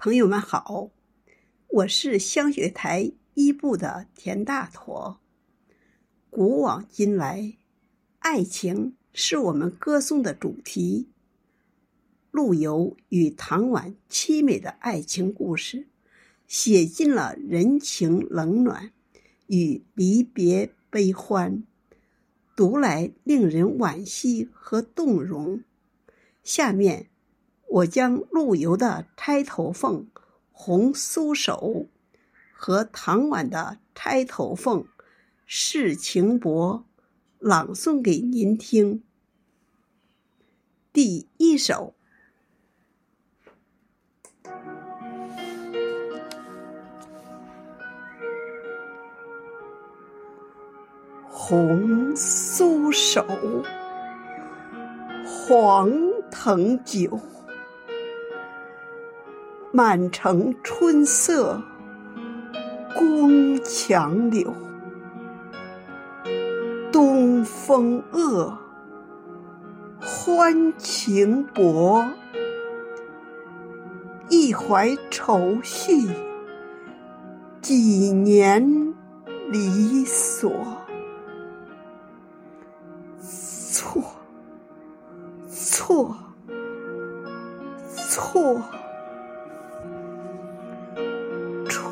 朋友们好，我是香雪台一部的田大坨。古往今来，爱情是我们歌颂的主题。陆游与唐婉凄美的爱情故事，写尽了人情冷暖与离别悲欢，读来令人惋惜和动容。下面。我将陆游的《钗头凤·红酥手》和唐婉的《钗头凤·世情薄》朗诵给您听。第一首《红酥手》，黄藤酒。满城春色宫墙柳，东风恶，欢情薄。一怀愁绪，几年离索。错，错，错。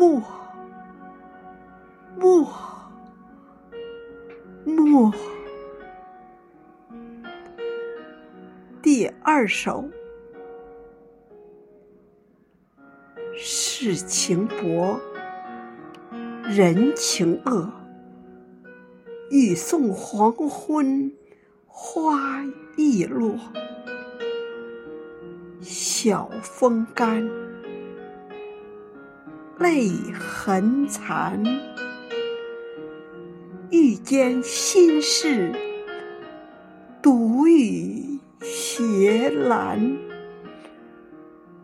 莫莫莫。第二首，世情薄，人情恶。欲送黄昏，花易落。晓风干，泪痕残。欲笺心事，独语斜阑。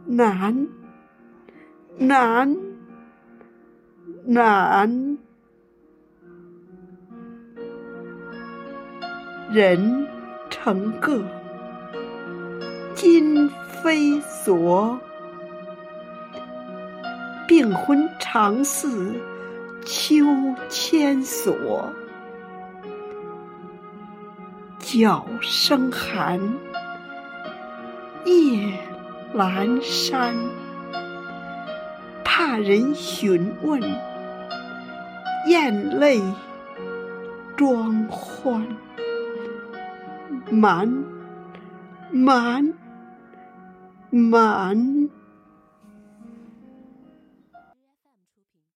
难，难，难。人成各，今。非昨，病昏常似秋千索。角声寒，夜阑珊。怕人询问，咽泪装欢。瞒，瞒。满。